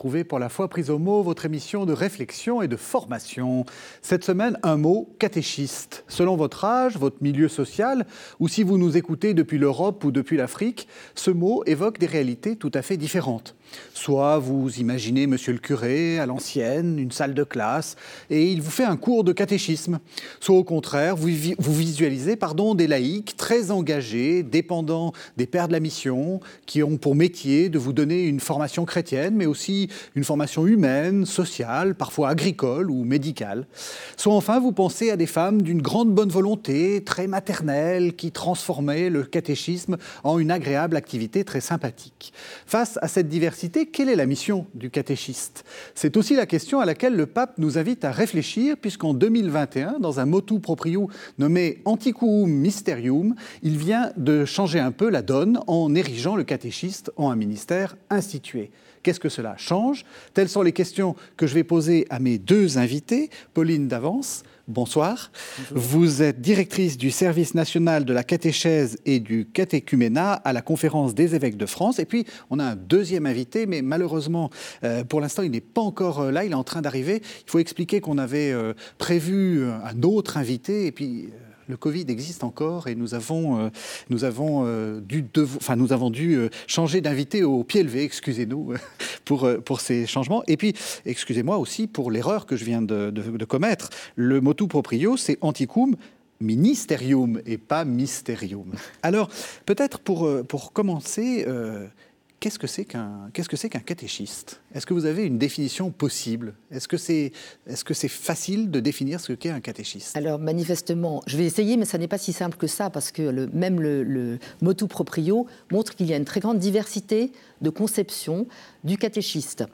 pour la foi prise au mot, votre émission de réflexion et de formation. Cette semaine, un mot, catéchiste. Selon votre âge, votre milieu social, ou si vous nous écoutez depuis l'Europe ou depuis l'Afrique, ce mot évoque des réalités tout à fait différentes. Soit vous imaginez monsieur le curé à l'ancienne, une salle de classe, et il vous fait un cours de catéchisme. Soit au contraire, vous, visualisez pardon, des laïcs très engagés, dépendants des pères de la mission, qui ont pour métier de vous donner une formation chrétienne, mais aussi une formation humaine, sociale, parfois agricole ou médicale. Soit enfin, vous pensez à des femmes d'une grande bonne volonté, très maternelle, qui transformaient le catéchisme en une agréable activité très sympathique. Face à cette diversité, quelle est la mission du catéchiste? C'est aussi la question à laquelle le pape nous invite à réfléchir, puisqu'en 2021, dans un motu proprio nommé Antiquum Mysterium, il vient de changer un peu la donne en érigeant le catéchiste en un ministère institué. Qu'est-ce que cela change? Telles sont les questions que je vais poser à mes deux invités. Pauline Davance, bonsoir. Vous êtes directrice du service national de la catéchèse et du catéchuménat à la conférence des évêques de France. Et puis, on a un deuxième invité, mais malheureusement, euh, pour l'instant, il n'est pas encore euh, là, il est en train d'arriver. Il faut expliquer qu'on avait euh, prévu un autre invité, et puis le Covid existe encore et nous avons, euh, nous avons, euh, dû, enfin, nous avons dû euh, changer d'invité au pied levé, excusez-nous pour, pour ces changements. Et puis, excusez-moi aussi pour l'erreur que je viens de, commettre. Le motu proprio, c'est anticum ministerium et pas mysterium. Alors, peut-être pour, pour commencer, Qu'est-ce que c'est qu'un qu'est-ce que c'est qu'un catéchiste? Est-ce que vous avez une définition possible? Est-ce que c'est est-ce que c'est facile de définir ce qu'est un catéchiste? Alors manifestement, je vais essayer, mais ça n'est pas si simple que ça parce que le, même le, le motu proprio montre qu'il y a une très grande diversité de conceptions du catéchiste.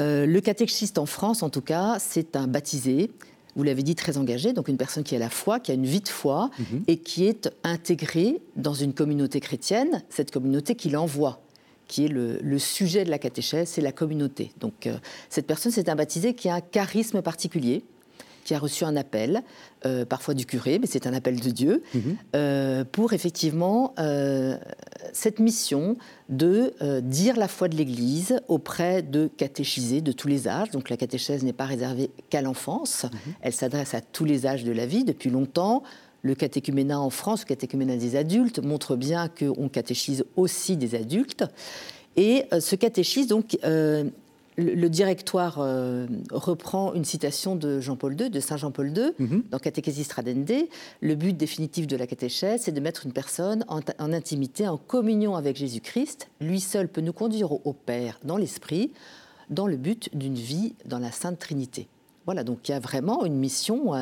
Euh, le catéchiste en France, en tout cas, c'est un baptisé vous l'avez dit, très engagé, donc une personne qui a la foi, qui a une vie de foi mhm. et qui est intégrée dans une communauté chrétienne, cette communauté qui l'envoie qui est le, sujet de la catéchèse, c'est la communauté. Donc euh, cette personne, c'est un baptisé qui a un charisme particulier, qui a reçu un appel, euh, parfois du curé, mais c'est un appel de Dieu, mhm. euh, pour effectivement cette mission de dire la foi de l'Église auprès de catéchisés de tous les âges. Donc la catéchèse n'est pas réservée qu'à l'enfance, mhm. elle s'adresse à tous les âges de la vie depuis longtemps le catéchuménat en France, le catéchuménat des adultes, montre bien qu'on catéchise aussi des adultes. Et euh, ce catéchisme, donc, euh, le, directoire euh, reprend une citation de Jean-Paul II, de Saint Jean-Paul II, mhm. dans Catechesis Tradende. Le but définitif de la catéchèse, c'est de mettre une personne en, intimité, en communion avec Jésus-Christ. Lui seul peut nous conduire au, Père dans l'esprit, dans le but d'une vie dans la Sainte Trinité. Voilà, donc il y a vraiment une mission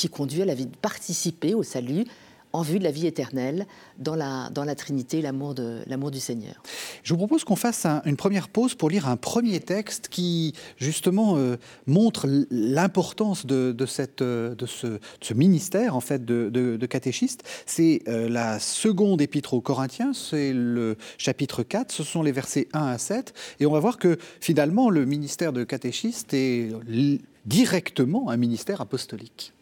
qui conduit à la vie de participer au salut en vue de la vie éternelle dans la, dans la Trinité, l'amour, du Seigneur. Je vous propose qu'on fasse une première pause pour lire un premier texte qui, justement, euh, montre l'importance de, cette, euh, de, ce, ministère, en fait, de, de catéchiste. C'est euh, la seconde épître aux Corinthiens, c'est le chapitre 4, ce sont les versets 1 à 7, et on va voir que, finalement, le ministère de catéchiste est directement un ministère apostolique.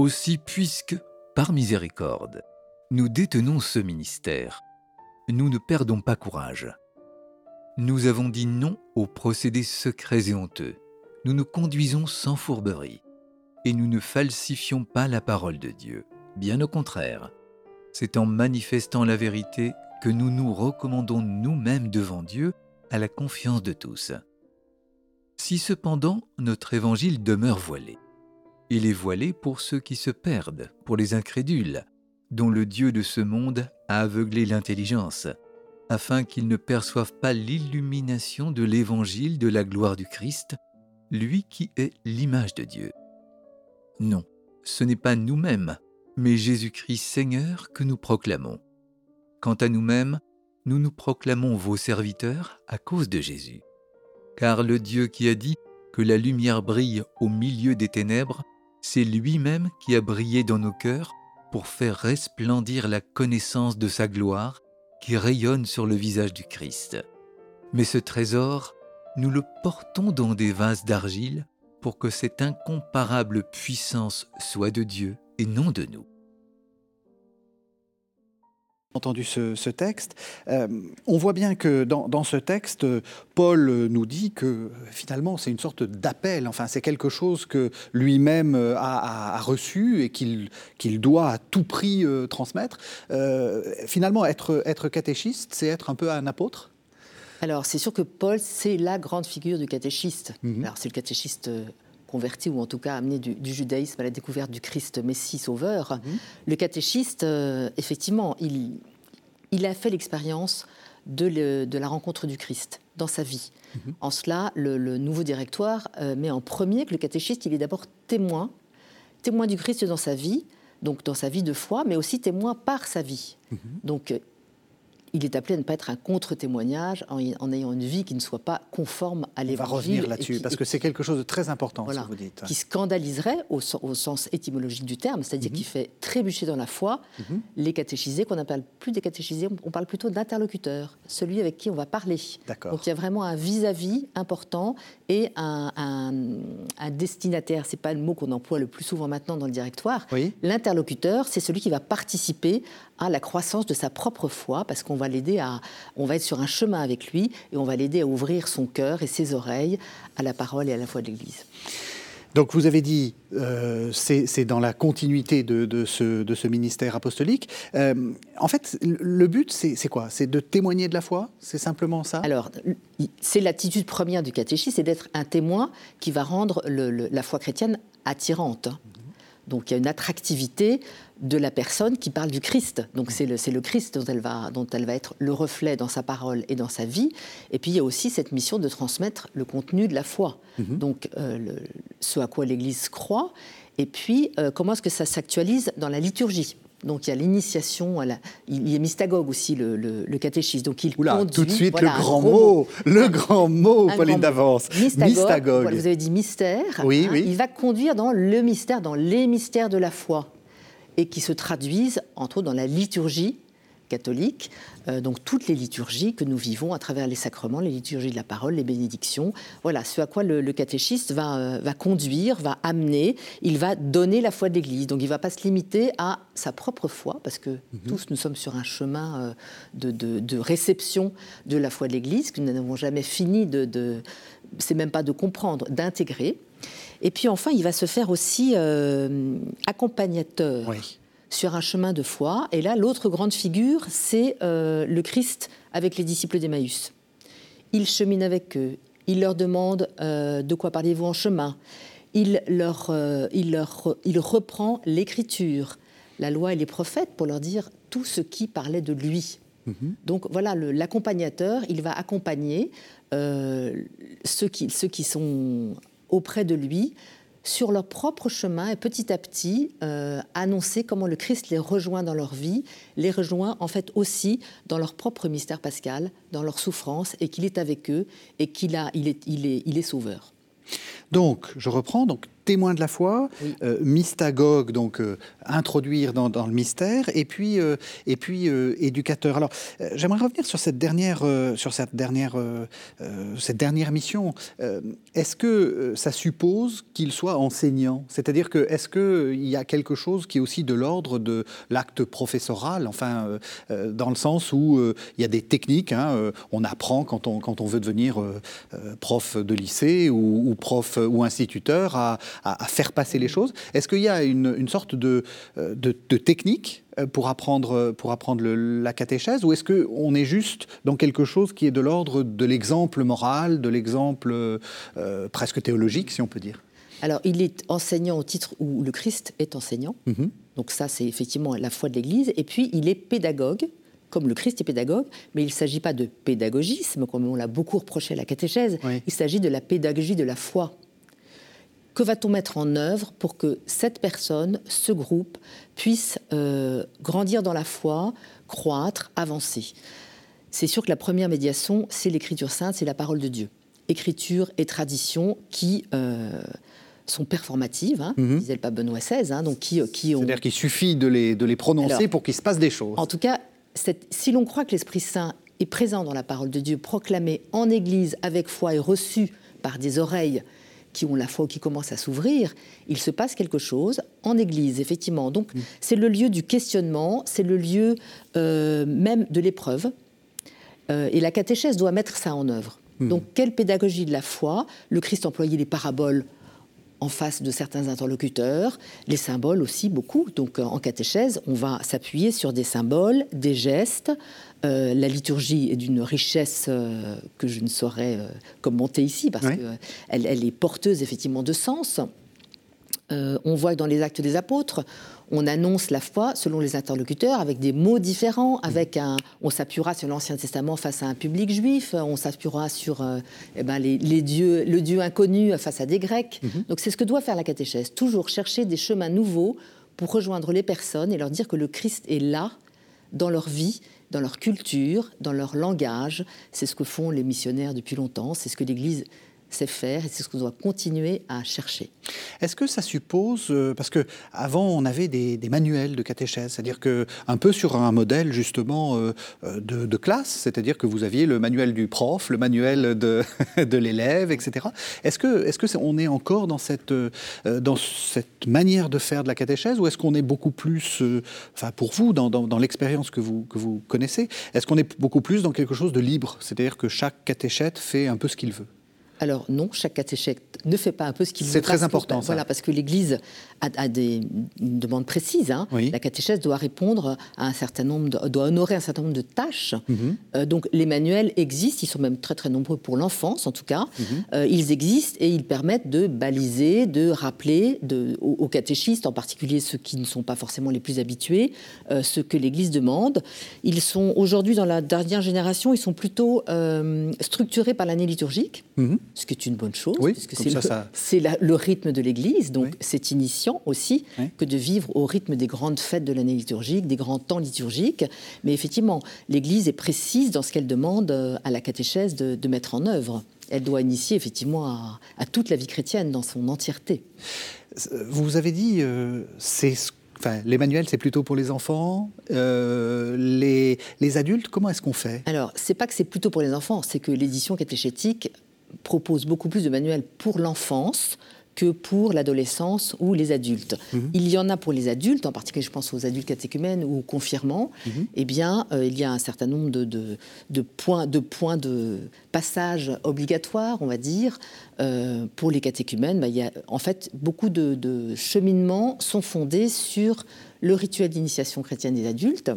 Aussi puisque, par miséricorde, nous détenons ce ministère, nous ne perdons pas courage. Nous avons dit non aux procédés secrets et honteux. Nous nous conduisons sans fourberie. Et nous ne falsifions pas la parole de Dieu. Bien au contraire. C'est en manifestant la vérité que nous nous recommandons nous-mêmes devant Dieu à la confiance de tous. Si cependant notre évangile demeure voilé, il est voilé pour ceux qui se perdent, pour les incrédules, dont le Dieu de ce monde a aveuglé l'intelligence, afin qu'ils ne perçoivent pas l'illumination de l'évangile de la gloire du Christ, lui qui est l'image de Dieu. Non, ce n'est pas nous-mêmes, mais Jésus-Christ Seigneur que nous proclamons. Quant à nous-mêmes, nous nous proclamons vos serviteurs à cause de Jésus. Car le Dieu qui a dit que la lumière brille au milieu des ténèbres c'est lui-même qui a brillé dans nos cœurs pour faire resplendir la connaissance de sa gloire qui rayonne sur le visage du Christ. Mais ce trésor, nous le portons dans des vases d'argile pour que cette incomparable puissance soit de Dieu et non de nous. Entendu ce, texte. Euh, on voit bien que dans, ce texte, Paul nous dit que finalement c'est une sorte d'appel, enfin c'est quelque chose que lui-même a, reçu et qu'il doit à tout prix euh, transmettre. Euh, finalement, être, être catéchiste, c'est être un peu un apôtre? Alors, c'est sûr que Paul, c'est la grande figure du catéchiste. Mhm. Alors, c'est le catéchiste converti, ou en tout cas amené du, judaïsme à la découverte du Christ Messie Sauveur, mhm. le catéchiste, euh, effectivement, il, il, a fait l'expérience de, de, la rencontre du Christ dans sa vie. Mhm. En cela, le, nouveau directoire euh, met en premier que le catéchiste, il est d'abord témoin, témoin du Christ dans sa vie, donc dans sa vie de foi, mais aussi témoin par sa vie. Mhm. Donc il est appelé à ne pas être un contre-témoignage en, ayant une vie qui ne soit pas conforme à l'évangile. On va revenir là-dessus, parce que c'est quelque chose de très important, ce que vous dites. Qui scandaliserait, au, sens étymologique du terme, c'est-à-dire mhm. qui fait trébucher dans la foi mhm. les catéchisés, qu'on n'appelle plus des catéchisés, on parle plutôt d'interlocuteurs, celui avec qui on va parler. Donc il y a vraiment un vis-à-vis important et un, un, destinataire, c'est pas le mot qu'on emploie le plus souvent maintenant dans le directoire. L'interlocuteur, c'est celui qui va participer à la croissance de sa propre foi, parce qu'on va l'aider à, on va être sur un chemin avec lui et on va l'aider à ouvrir son cœur et ses oreilles à la parole et à la foi de l'Église. Donc vous avez dit, euh, c'est dans la continuité de, ce, de, ce, ministère apostolique. Euh, en fait, le but, c'est quoi? C'est de témoigner de la foi? C'est simplement ça? Alors, c'est l'attitude première du catéchisme, c'est d'être un témoin qui va rendre la foi chrétienne attirante. Donc il y a une attractivité de la personne qui parle du Christ. Donc c'est le, le, Christ dont elle, va, dont elle va être le reflet dans sa parole et dans sa vie. Et puis il y a aussi cette mission de transmettre le contenu de la foi. Mhm. Donc euh, ce à quoi l'Église croit. Et puis euh, comment est-ce que ça s'actualise dans la liturgie? Donc il y a l'initiation, il y a mystagogue aussi, le, le, catéchisme. Donc il Oula, tout de suite le grand mot, le grand mot, Pauline d'avance. Mystagogue. vous avez dit mystère. Oui, hein. oui. Il va conduire dans le mystère, dans les mystères de la foi et qui se traduisent, entre autres, dans la liturgie catholique, euh, donc toutes les liturgies que nous vivons à travers les sacrements, les liturgies de la parole, les bénédictions. Voilà, ce à quoi le, catéchiste va, euh, va, conduire, va amener, il va donner la foi de l'Église. Donc il ne va pas se limiter à sa propre foi, parce que mhm. tous nous sommes sur un chemin euh, de, de, réception de la foi de l'Église, que nous n'avons jamais fini de, de c'est même pas de comprendre, d'intégrer. Et puis enfin, il va se faire aussi euh, accompagnateur sur un chemin de foi. Et là, l'autre grande figure, c'est euh, le Christ avec les disciples d'Emmaüs. Il chemine avec eux, il leur demande euh, de quoi parlez-vous en chemin? Il, leur, il, leur, il reprend l'écriture, la loi et les prophètes pour leur dire tout ce qui parlait de lui. Mhm. Donc voilà, l'accompagnateur, il va accompagner ceux, qui, ceux qui sont auprès de lui sur leur propre chemin et petit à petit euh, annoncer comment le Christ les rejoint dans leur vie, les rejoint en fait aussi dans leur propre mystère pascal, dans leur souffrance et qu'il est avec eux et qu'il il est, il est, il est sauveur. Donc, je reprends, donc témoin de la foi, euh, mystagogue, donc euh, introduire dans, le mystère, et puis, euh, et puis éducateur. Alors, j'aimerais revenir sur cette dernière, sur cette dernière, cette dernière mission. est-ce que ça suppose qu'il soit enseignant? C'est-à-dire que est-ce qu'il y a quelque chose qui est aussi de l'ordre de l'acte professoral, enfin, dans le sens où il y a des techniques, hein, on apprend quand on, quand on veut devenir prof de lycée ou, ou prof ou instituteur à, à, faire passer les choses. Est-ce qu'il y a une, sorte de, euh, de, technique euh, pour apprendre, pour apprendre la catéchèse ou est-ce qu'on est juste dans quelque chose qui est de l'ordre de l'exemple moral, de l'exemple euh, presque théologique, si on peut dire? Alors, il est enseignant au titre où le Christ est enseignant. Mhm. Donc ça, c'est effectivement la foi de l'Église. Et puis, il est pédagogue, comme le Christ est pédagogue, mais il ne s'agit pas de pédagogisme, comme on l'a beaucoup reproché à la catéchèse. Il s'agit de la pédagogie de la foi. Que va-t-on mettre en œuvre pour que cette personne, ce groupe, puisse euh, grandir dans la foi, croître, avancer? C'est sûr que la première médiation, c'est l'écriture sainte, c'est la parole de Dieu. Écriture et tradition qui euh, sont performatives, hein, mhm. disait le pape Benoît XVI, hein, donc qui, qui ont... C'est-à-dire qu'il suffit de les, de les prononcer pour qu'il se passe des choses. En tout cas, si l'on croit que l'Esprit Saint est présent dans la parole de Dieu, proclamé en Église avec foi et reçu par des oreilles qui ont la foi ou qui commencent à s'ouvrir, il se passe quelque chose en Église, effectivement. Donc mm. c'est le lieu du questionnement, c'est le lieu euh, même de l'épreuve. Euh, et la catéchèse doit mettre ça en œuvre. Mm. Donc quelle pédagogie de la foi? Le Christ employait les paraboles en face de certains interlocuteurs, les symboles aussi beaucoup. Donc euh, en catéchèse, on va s'appuyer sur des symboles, des gestes. Euh, la liturgie est d'une richesse euh, que je ne saurais commenter ici parce qu'elle elle est porteuse effectivement de sens. on voit que dans les actes des apôtres, on annonce la foi selon les interlocuteurs avec des mots différents, avec un, on s'appuiera sur l'Ancien Testament face à un public juif, on s'appuiera sur euh, eh ben, les, dieux, le Dieu inconnu face à des Grecs. Mhm. Donc c'est ce que doit faire la catéchèse, toujours chercher des chemins nouveaux pour rejoindre les personnes et leur dire que le Christ est là dans leur vie, dans leur culture, dans leur langage. C'est ce que font les missionnaires depuis longtemps, c'est ce que l'Église c'est faire et c'est ce qu'on doit continuer à chercher. Est-ce que ça suppose, euh, parce que avant on avait des, manuels de catéchèse, c'est-à-dire que un peu sur un modèle justement euh, euh, de, classe, c'est-à-dire que vous aviez le manuel du prof, le manuel de, de l'élève, etc. Est-ce que est-ce que on est encore dans cette dans cette manière de faire de la catéchèse ou est-ce qu'on est beaucoup plus, enfin pour vous dans, dans, dans l'expérience que vous que vous connaissez, est-ce qu'on est beaucoup plus dans quelque chose de libre, c'est-à-dire que chaque catéchète fait un peu ce qu'il veut? Alors non, chaque catéchète ne fait pas un peu ce qu'il veut. C'est très important. ça. Voilà, parce que l'Église a, des demandes précises. Hein. La catéchèse doit répondre à un certain nombre, doit honorer un certain nombre de tâches. Mhm. Euh, donc les manuels existent, ils sont même très très nombreux pour l'enfance en tout cas. Mhm. Euh, ils existent et ils permettent de baliser, de rappeler de, aux, catéchistes, en particulier ceux qui ne sont pas forcément les plus habitués, euh, ce que l'Église demande. Ils sont aujourd'hui dans la dernière génération, ils sont plutôt structurés par l'année liturgique. Mhm ce qui est une bonne chose, oui, parce que c'est le, le, rythme de l'Église, donc c'est initiant aussi que de vivre au rythme des grandes fêtes de l'année liturgique, des grands temps liturgiques. Mais effectivement, l'Église est précise dans ce qu'elle demande euh, à la catéchèse de, mettre en œuvre. Elle doit initier effectivement à, toute la vie chrétienne dans son entièreté. Vous avez dit, euh, c'est Enfin, les manuels, c'est plutôt pour les enfants. Euh, les, les, adultes, comment est-ce qu'on fait? Alors, c'est pas que c'est plutôt pour les enfants, c'est que l'édition catéchétique propose beaucoup plus de manuels pour l'enfance que pour l'adolescence ou les adultes. Mhm. Il y en a pour les adultes, en particulier je pense aux adultes catéchumènes ou confirmants, mhm. eh bien euh, il y a un certain nombre de, de, points, de points de passage obligatoires, on va dire. Euh, pour les catéchumènes, bah, il y a, en fait beaucoup de, cheminements sont fondés sur le rituel d'initiation chrétienne des adultes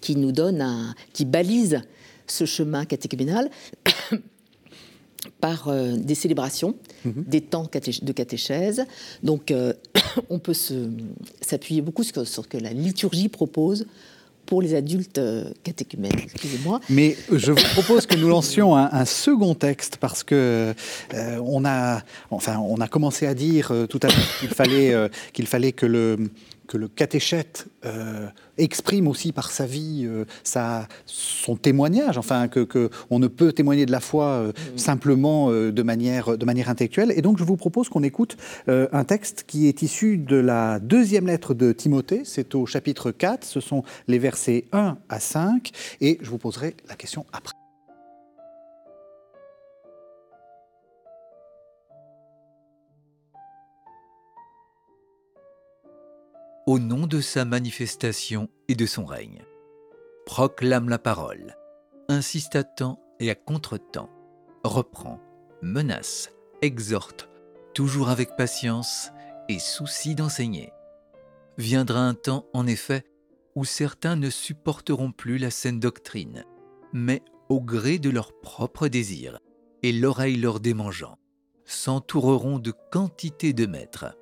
qui nous donne un, qui balise ce chemin catéchuménal par euh, des célébrations, mhm. des temps de catéchèse. Donc, euh, on peut s'appuyer beaucoup sur ce que la liturgie propose pour les adultes euh, catéchumènes. Excusez-moi. Mais je vous propose que nous lancions un, second texte parce que on a, enfin, on a commencé à dire tout à l'heure qu'il fallait, qu'il fallait que le que le catéchète euh, exprime aussi par sa vie euh, sa, son témoignage, enfin que, on ne peut témoigner de la foi euh, mmh. simplement de, manière, de manière intellectuelle. Et donc je vous propose qu'on écoute un texte qui est issu de la deuxième lettre de Timothée, c'est au chapitre 4, ce sont les versets 1 à 5, et je vous poserai la question après. Au nom de sa manifestation et de son règne. Proclame la parole, insiste à temps et à contre-temps, reprend, menace, exhorte, toujours avec patience et souci d'enseigner. Viendra un temps, en effet, où certains ne supporteront plus la saine doctrine, mais au gré de leurs propres désirs et l'oreille leur démangeant, s'entoureront de quantité de maîtres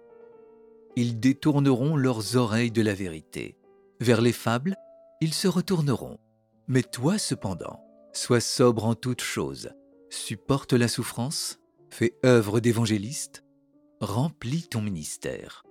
ils détourneront leurs oreilles de la vérité. Vers les fables, ils se retourneront. Mais toi, cependant, sois sobre en toutes choses, supporte la souffrance, fais œuvre d'évangéliste, remplis ton ministère.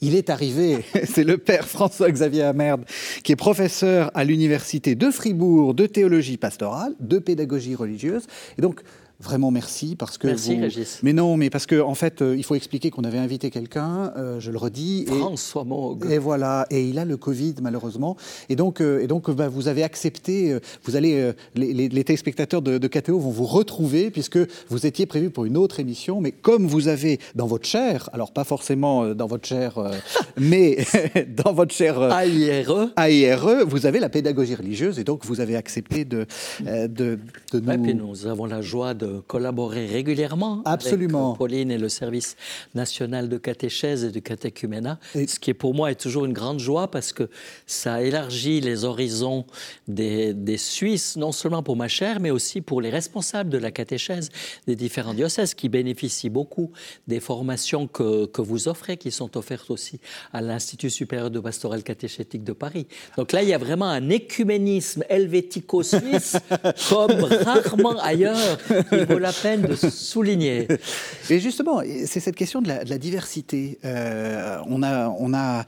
Il est arrivé, c'est le père François-Xavier Amerde, qui est professeur à l'université de Fribourg de théologie pastorale, de pédagogie religieuse. Et donc, vraiment merci parce que merci vous... Régis. Mais non, mais parce que en fait, euh, il faut expliquer qu'on avait invité quelqu'un, euh, je le redis. François Moog. Et voilà, et il a le Covid malheureusement, et donc euh, et donc bah, vous avez accepté, vous allez les, les, les, téléspectateurs de, de KTO vont vous retrouver puisque vous étiez prévu pour une autre émission, mais comme vous avez dans votre chair, alors pas forcément dans votre chair, mais dans votre chair AIRE, AIRE, vous avez la pédagogie religieuse et donc vous avez accepté de de, de nous. Ouais, puis nous avons la joie de collaborer régulièrement Absolument. avec Pauline et le service national de catéchèse et de catéchuménat, et... ce qui est pour moi est toujours une grande joie parce que ça élargit les horizons des, des, Suisses, non seulement pour ma chaire, mais aussi pour les responsables de la catéchèse des différents diocèses qui bénéficient beaucoup des formations que, que vous offrez, qui sont offertes aussi à l'Institut supérieur de pastoral catéchétique de Paris. Donc là, il y a vraiment un écuménisme helvético-suisse comme rarement ailleurs qui vaut la peine de souligner. Et justement, c'est cette question de la, de la diversité. Euh, on a, on a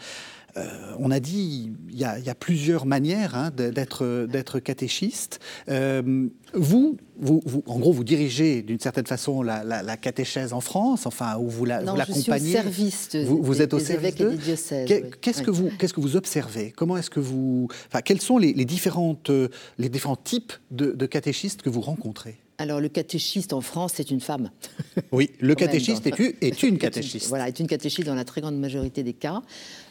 euh, on a dit, il y a, il y a plusieurs manières hein, d'être catéchiste. Euh, vous, vous, vous, en gros, vous dirigez d'une certaine façon la, la, la, catéchèse en France, enfin, ou vous l'accompagnez. La, service de, vous, vous des, êtes au des service évêques et des diocèses. Qu'est-ce oui. que vous, qu'est-ce que vous observez? Comment est-ce que vous, enfin, quels sont les, les différentes, les différents types de, de catéchistes que vous rencontrez? Alors, le catéchiste en France, c'est une femme. Oui, le catéchiste est, une, est une catéchiste. voilà, est une catéchiste dans la très grande majorité des cas.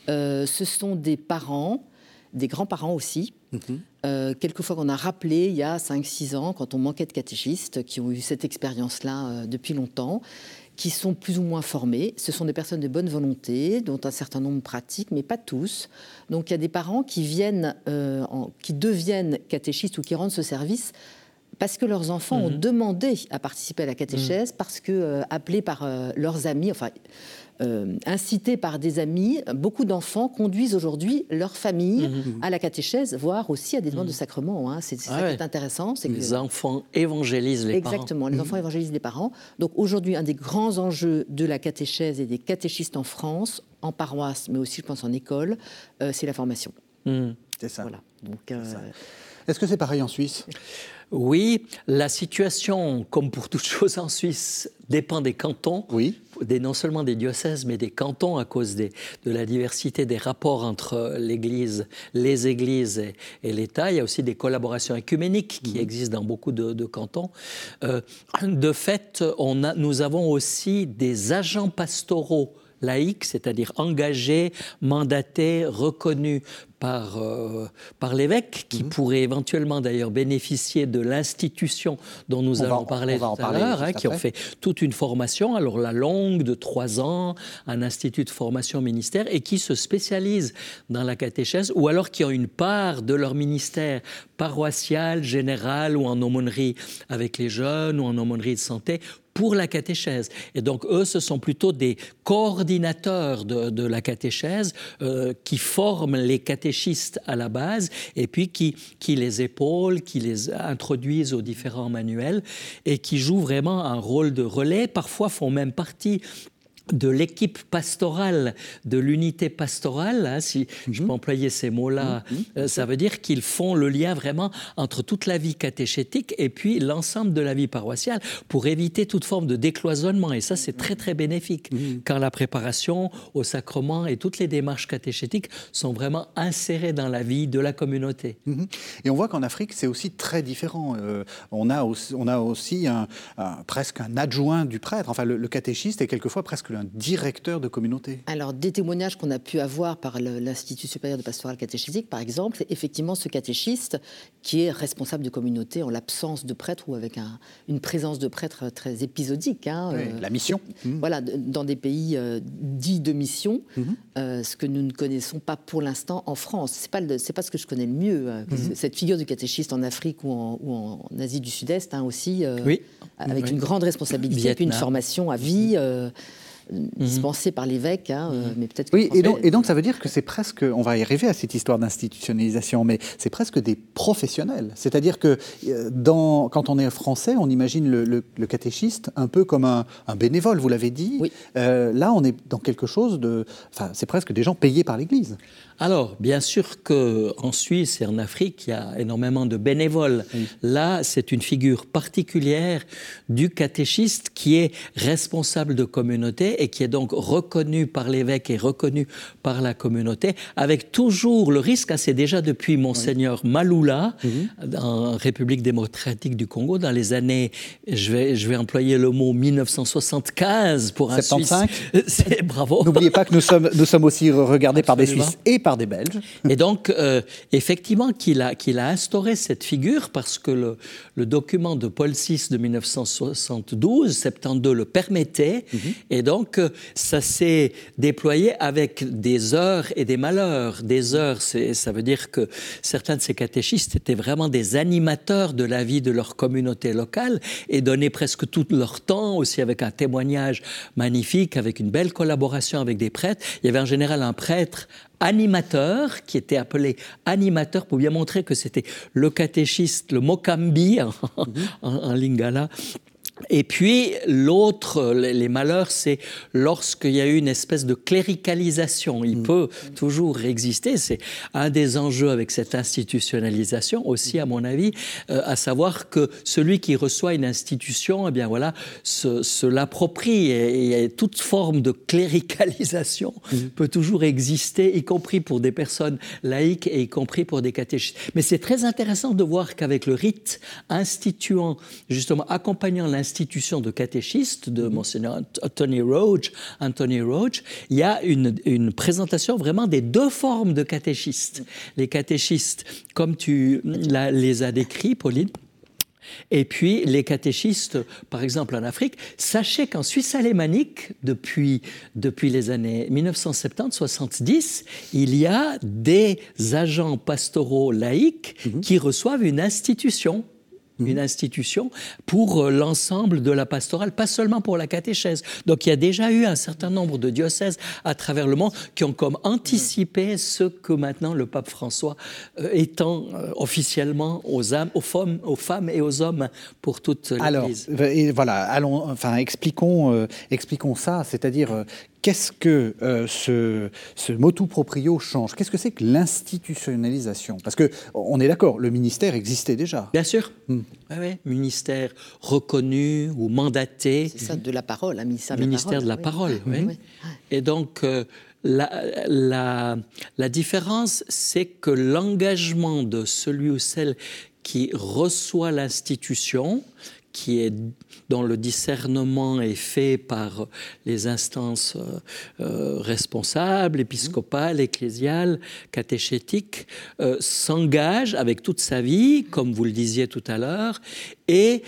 Euh, ce sont des parents, des grands-parents aussi. Mm -hmm. euh, quelquefois qu'on a rappelé il y a 5-6 ans, quand on manquait de catéchistes, qui ont eu cette expérience-là euh, depuis longtemps, qui sont plus ou moins formés. Ce sont des personnes de bonne volonté, dont un certain nombre pratiquent, mais pas tous. Donc il y a des parents qui, viennent, en, qui deviennent catéchistes ou qui rendent ce service parce que leurs enfants mmh. ont demandé à participer à la catéchèse, mmh. parce que euh, appelés par euh, leurs amis, enfin euh, incités par des amis, beaucoup d'enfants conduisent aujourd'hui leur famille mmh. à la catéchèse, voire aussi à des demandes de sacrement. Hein. C'est ah ça ouais. qui est intéressant. Les que... enfants évangélisent les Exactement, parents. Exactement, les enfants évangélisent les parents. Donc aujourd'hui, un des grands enjeux de la catéchèse et des catéchistes en France, en paroisse, mais aussi, je pense, en école, c'est la formation. C'est ça. Voilà. Donc, Est-ce que c'est pareil en Suisse? Oui, la situation, comme pour toute chose en Suisse, dépend des cantons, oui. des, non seulement des diocèses, mais des cantons à cause des, de la diversité des rapports entre l'Église, les Églises et, et l'État. Il y a aussi des collaborations écuméniques qui mmh. existent dans beaucoup de, de cantons. Euh, de fait, on a, nous avons aussi des agents pastoraux laïcs, c'est-à-dire engagés, mandatés, reconnus par, euh, par l'évêque, qui mmh. pourrait éventuellement d'ailleurs bénéficier de l'institution dont nous on allons va, parler tout à l'heure, hein, qui ont fait toute une formation, alors la longue de trois ans, un institut de formation ministère, et qui se spécialisent dans la catéchèse, ou alors qui ont une part de leur ministère paroissial, général, ou en aumônerie avec les jeunes, ou en aumônerie de santé, pour la catéchèse. Et donc, eux, ce sont plutôt des coordinateurs de, de la catéchèse euh, qui forment les catéchistes à la base et puis qui, qui les épaulent, qui les introduisent aux différents manuels et qui jouent vraiment un rôle de relais, parfois font même partie de l'équipe pastorale, de l'unité pastorale, hein, si mm -hmm. je peux employer ces mots-là, mm -hmm. euh, ça veut dire qu'ils font le lien vraiment entre toute la vie catéchétique et puis l'ensemble de la vie paroissiale pour éviter toute forme de décloisonnement. Et ça, c'est très, très bénéfique mm -hmm. quand la préparation au sacrement et toutes les démarches catéchétiques sont vraiment insérées dans la vie de la communauté. Et on voit qu'en Afrique, c'est aussi très différent. Euh, on, a aussi, on a aussi un, un, presque un adjoint du prêtre. Enfin, le, le catéchiste est quelquefois presque un directeur de communauté Alors, des témoignages qu'on a pu avoir par l'Institut supérieur de pastoral catéchétique, par exemple, c'est effectivement ce catéchiste qui est responsable de communauté en l'absence de prêtre ou avec un, une présence de prêtre très épisodique. Hein, oui, euh, la mission. Mmh. Voilà, dans des pays euh, dits de mission, mmh. euh, ce que nous ne connaissons pas pour l'instant en France. Ce n'est pas, pas ce que je connais le mieux. Mmh. Cette figure du catéchiste en Afrique ou en, ou en Asie du Sud-Est hein, aussi, oui. avec oui. une grande responsabilité, puis une formation à vie. Dispensée par l'évêque, hein, mais peut-être. Oui, et donc, et donc ça veut dire que c'est presque, on va y arriver à cette histoire d'institutionnalisation, mais c'est presque des professionnels. C'est-à-dire que dans, quand on est français, on imagine le, catéchiste un peu comme un, bénévole, vous l'avez dit. là, on est dans quelque chose de, enfin, c'est presque des gens payés par l'Église. Alors, bien sûr qu'en Suisse et en Afrique, il y a énormément de bénévoles. Là, c'est une figure particulière du catéchiste qui est responsable de communauté et qui est donc reconnu par l'évêque et reconnu par la communauté, avec toujours le risque, hein, c'est déjà depuis Monseigneur Maloula, en République démocratique du Congo, dans les années, je vais, je vais employer le mot 1975 pour un 75. Suisse. Bravo. N'oubliez pas que nous sommes, nous sommes aussi regardés par des Suisses et par des Belges. Et donc, euh, effectivement, qu'il a, qu'il a instauré cette figure parce que le, le, document de Paul VI de 1972, 72, le permettait. Mhm. Et donc, euh, ça s'est déployé avec des heures et des malheurs. Des heures, ça veut dire que certains de ces catéchistes étaient vraiment des animateurs de la vie de leur communauté locale et donnaient presque tout leur temps, aussi avec un témoignage magnifique, avec une belle collaboration avec des prêtres. Il y avait en général un prêtre animateur, qui était appelé animateur pour bien montrer que c'était le catéchiste, le mokambi en, en lingala, et puis l'autre, les malheurs, c'est lorsqu'il y a eu une espèce de cléricalisation. Il mm. peut toujours exister. C'est un des enjeux avec cette institutionnalisation aussi, à mon avis, euh, à savoir que celui qui reçoit une institution, eh bien voilà, se, l'approprie. Et, toute forme de cléricalisation mm. peut toujours exister, y compris pour des personnes laïques et y compris pour des catéchistes. Mais c'est très intéressant de voir qu'avec le rite instituant, justement accompagnant l'institution, institution de catéchiste de mhm. Monseigneur Anthony Roach, Anthony Roach, il y a une, une, présentation vraiment des deux formes de catéchistes. Les catéchistes, comme tu les as décrits, Pauline, et puis les catéchistes, par exemple en Afrique, sachez qu'en Suisse alémanique, depuis, depuis les années 1970-70, il y a des agents pastoraux laïcs mhm. qui reçoivent une institution une mhm. institution pour euh, l'ensemble de la pastorale, pas seulement pour la catéchèse. Donc il y a déjà eu un certain nombre de diocèses à travers le monde qui ont comme anticipé ce que maintenant le pape François euh, étend euh, officiellement aux, âmes, aux, femmes, aux femmes et aux hommes pour toute l'Église. Alors, et voilà, allons, enfin, expliquons, expliquons ça, c'est-à-dire qu'est-ce que euh, ce, ce, motu proprio change? Qu'est-ce que c'est que l'institutionnalisation? Parce que on est d'accord, le ministère existait déjà. Bien sûr. Hmm. Oui, Ministère reconnu ou mandaté. C'est ça, de la parole, un ministère de ministère la parole. De la parole oui. Et donc. Euh, la, la, la, différence, c'est que l'engagement de celui ou celle qui reçoit l'institution, qui est dont le discernement est fait par les instances euh, euh, responsables, épiscopales, ecclésiales, catéchétiques, euh, s'engage avec toute sa vie, comme vous le disiez tout à l'heure, et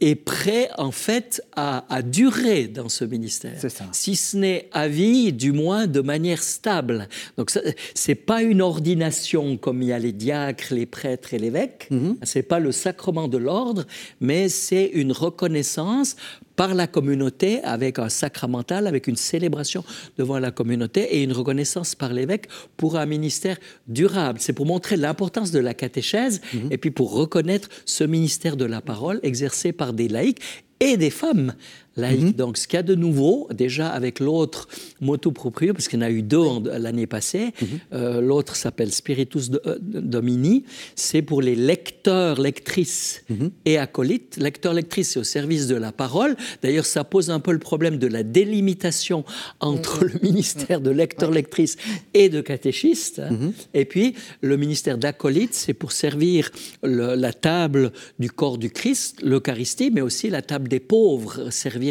est prêt en fait à, durer dans ce ministère. Si ce n'est à vie, du moins de manière stable. Donc c'est pas une ordination comme il y a les diacres, les prêtres et l'évêque. Mm-hmm. C'est pas le sacrement de l'ordre, mais c'est une reconnaissance par la communauté avec un sacramental, avec une célébration devant la communauté et une reconnaissance par l'évêque pour un ministère durable. C'est pour montrer l'importance de la catéchèse mhm. et puis pour reconnaître ce ministère de la parole exercé par des laïcs et des femmes laïque. Mhm. Donc, ce qu'il y a de nouveau, déjà avec l'autre motu proprio, parce qu'il y en a eu deux l'année passée, mhm. euh, l'autre s'appelle Spiritus euh, Domini, c'est pour les lecteurs, lectrices mhm. et acolytes. Lecteurs, lectrices, c'est au service de la parole. D'ailleurs, ça pose un peu le problème de la délimitation entre le ministère de lecteurs, lectrices et de catéchistes. Et puis, le ministère d'acolytes, c'est pour servir la table du corps du Christ, l'Eucharistie, mais aussi la table des pauvres, servir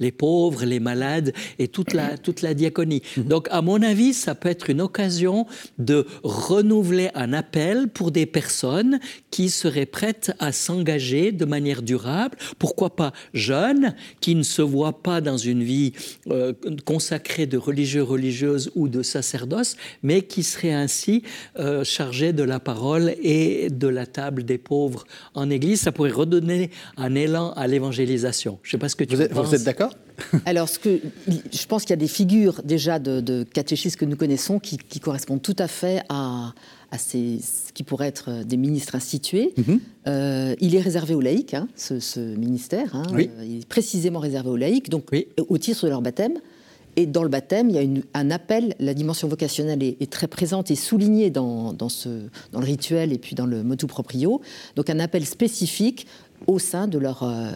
les, pauvres, les malades et toute la, toute la diaconie. Donc, à mon avis, ça peut être une occasion de renouveler un appel pour des personnes qui seraient prêtes à s'engager de manière durable, pourquoi pas jeunes, qui ne se voient pas dans une vie euh, consacrée de religieux, religieuses ou de sacerdoce, mais qui seraient ainsi euh, chargés de la parole et de la table des pauvres en Église. Ça pourrait redonner un élan à l'évangélisation. Je ne sais pas ce que tu vous êtes d'accord? Alors, ce que, je pense qu'il y a des figures déjà de, catéchistes que nous connaissons qui, correspondent tout à fait à, ces, ce qui pourrait être des ministres institués. Mhm. Euh, il est réservé aux laïcs, hein, ce, ministère. Hein. Euh, il est précisément réservé aux laïcs, donc au titre de leur baptême. Et dans le baptême, il y a un appel, la dimension vocationnelle est, très présente et soulignée dans, ce, dans, le rituel et puis dans le motu proprio. Donc un appel spécifique au sein de leur, euh,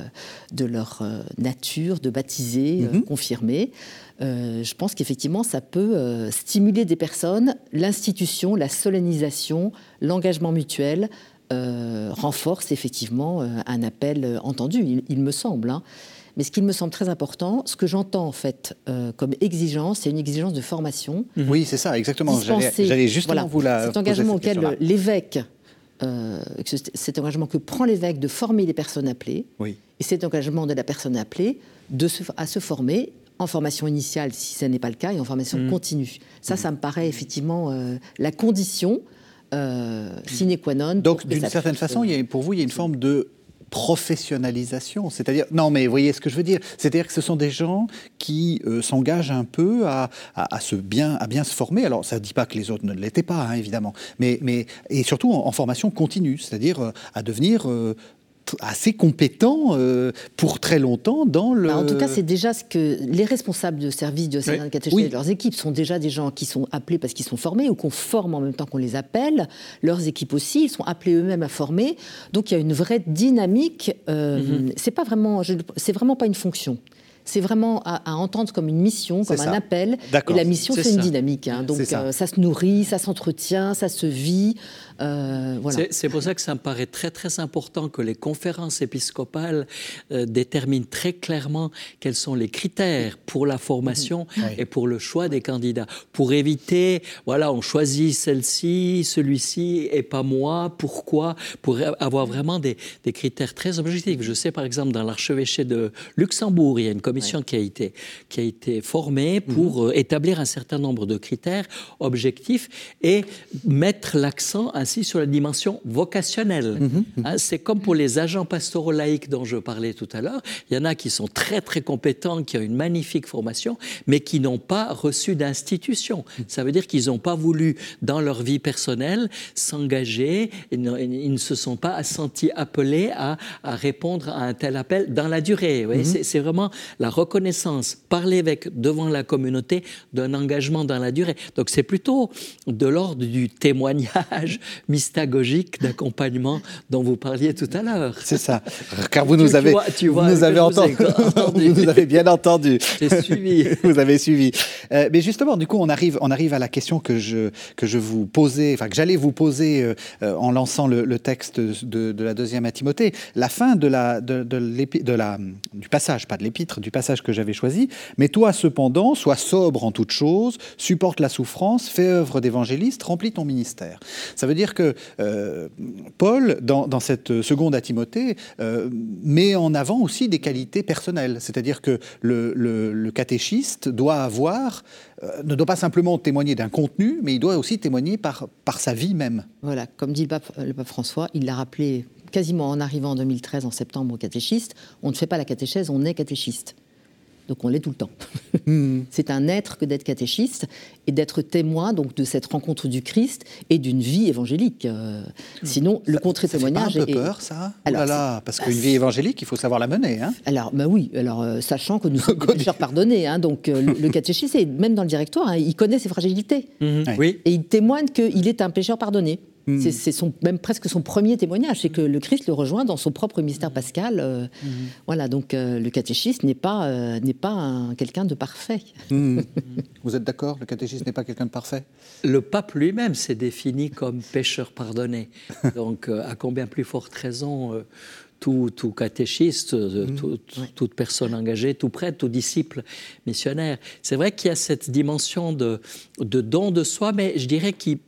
de leur euh, nature de baptiser, euh, mhm. confirmer. je pense qu'effectivement, ça peut stimuler des personnes. L'institution, la solennisation, l'engagement mutuel renforce effectivement un appel entendu, il, me semble. Hein. Mais ce qui me semble très important, ce que j'entends en fait comme exigence, c'est une exigence de formation. Oui, c'est ça, exactement. J'allais justement vous la. Cet engagement auquel l'évêque euh, cet engagement que prend l'évêque de former les personnes appelées, oui. et cet engagement de la personne appelée de se, à se former en formation initiale si ce n'est pas le cas et en formation mmh. continue. Ça, mmh. ça me paraît effectivement euh, la condition euh, sine qua non. Donc, d'une certaine façon, il y a, pour vous, il y a une forme de professionnalisation. C'est-à-dire, non, mais voyez ce que je veux dire C'est-à-dire que ce sont des gens qui euh, s'engagent un peu à, à, se bien, à bien se former. Alors, ça ne dit pas que les autres ne l'étaient pas, hein, évidemment, mais, mais, et surtout en, formation continue, c'est-à-dire euh, à devenir euh, assez compétent euh, pour très longtemps dans le. Bah, en tout cas, c'est déjà ce que les responsables de service de oui. catéchisme et leurs équipes sont déjà des gens qui sont appelés parce qu'ils sont formés ou qu'on forme en même temps qu'on les appelle. Leurs équipes aussi, ils sont appelés eux-mêmes à former. Donc il y a une vraie dynamique. Euh, mm-hmm. C'est pas vraiment, c'est vraiment pas une fonction c'est vraiment à, entendre comme une mission, comme un appel. Et la mission, c'est une dynamique. Hein. Donc euh, ça. se nourrit, ça s'entretient, ça se vit. Euh, c'est pour ça que ça me paraît très très important que les conférences épiscopales euh, déterminent très clairement quels sont les critères pour la formation mhm. et pour le choix des candidats, pour éviter, voilà, on choisit celle-ci, celui-ci et pas moi. Pourquoi? Pour avoir vraiment des, des, critères très objectifs. Je sais par exemple dans l'archevêché de Luxembourg, il y a une commission qui a été qui a été formée pour mhm. euh, établir un certain nombre de critères objectifs et mettre l'accent sur la dimension vocationnelle. Mhm, mhm. Hein, c'est comme pour les agents pastoraux laïcs dont je parlais tout à l'heure. Il y en a qui sont très très compétents, qui ont une magnifique formation, mais qui n'ont pas reçu d'institution. Ça veut dire qu'ils n'ont pas voulu, dans leur vie personnelle, s'engager. Ils, ne se sont pas sentis appelés à, répondre à un tel appel dans la durée. C'est vraiment la reconnaissance par l'évêque devant la communauté d'un engagement dans la durée. Donc c'est plutôt de l'ordre du témoignage mystagogique d'accompagnement dont vous parliez tout à l'heure. C'est ça. Car vous nous avez, entendu. vous nous avez bien entendu. J'ai suivi. vous avez suivi. Euh, mais justement, du coup, on arrive, on arrive à la question que je, que je vous posais, enfin que j'allais vous poser euh, euh, en lançant le, texte de, de, la deuxième à Timothée. La fin de la, de, de la, du passage, pas de l'épître, du passage que j'avais choisi. Mais toi, cependant, sois sobre en toutes choses, supporte la souffrance, fais œuvre d'évangéliste, remplis ton ministère. Ça veut dire que euh, Paul, dans, cette seconde à Timothée, euh, met en avant aussi des qualités personnelles. C'est-à-dire que le, catéchiste doit avoir, euh, ne doit pas simplement témoigner d'un contenu, mais il doit aussi témoigner par, sa vie même. Voilà, comme dit le pape François, il l'a rappelé quasiment en arrivant en 2013, en septembre, au catéchiste, on ne fait pas la catéchèse, on est catéchiste. Donc on l'est tout le temps. Hmm. C'est un être que d'être catéchiste et d'être témoin donc de cette rencontre du Christ et d'une vie évangélique. Euh, hmm. sinon, le contre-témoignage. Ça fait un peu peur, ça? Oh alors, là parce qu'une vie évangélique, il faut savoir la mener. Hein alors, bah oui. Alors, euh, sachant que nous sommes des pécheurs pardonnés, hein, donc euh, le, catéchiste, même dans le directoire, hein, il connaît ses fragilités. Mhm. Oui. Et il témoigne qu'il est un pécheur pardonné. Hmm. C'est son, même presque son premier témoignage, c'est que le Christ le rejoint dans son propre mystère pascal. Euh, hmm. Voilà, donc euh, le catéchiste n'est pas, euh, n'est pas quelqu'un de parfait. Hmm. Vous êtes d'accord Le catéchiste n'est pas quelqu'un de parfait? Le pape lui-même s'est défini comme pécheur pardonné. Donc, à combien plus forte raison tout, tout, catéchiste, toute personne engagée, tout prêtre, tout disciple missionnaire. C'est vrai qu'il y a cette dimension de, de don de soi, mais je dirais qu'il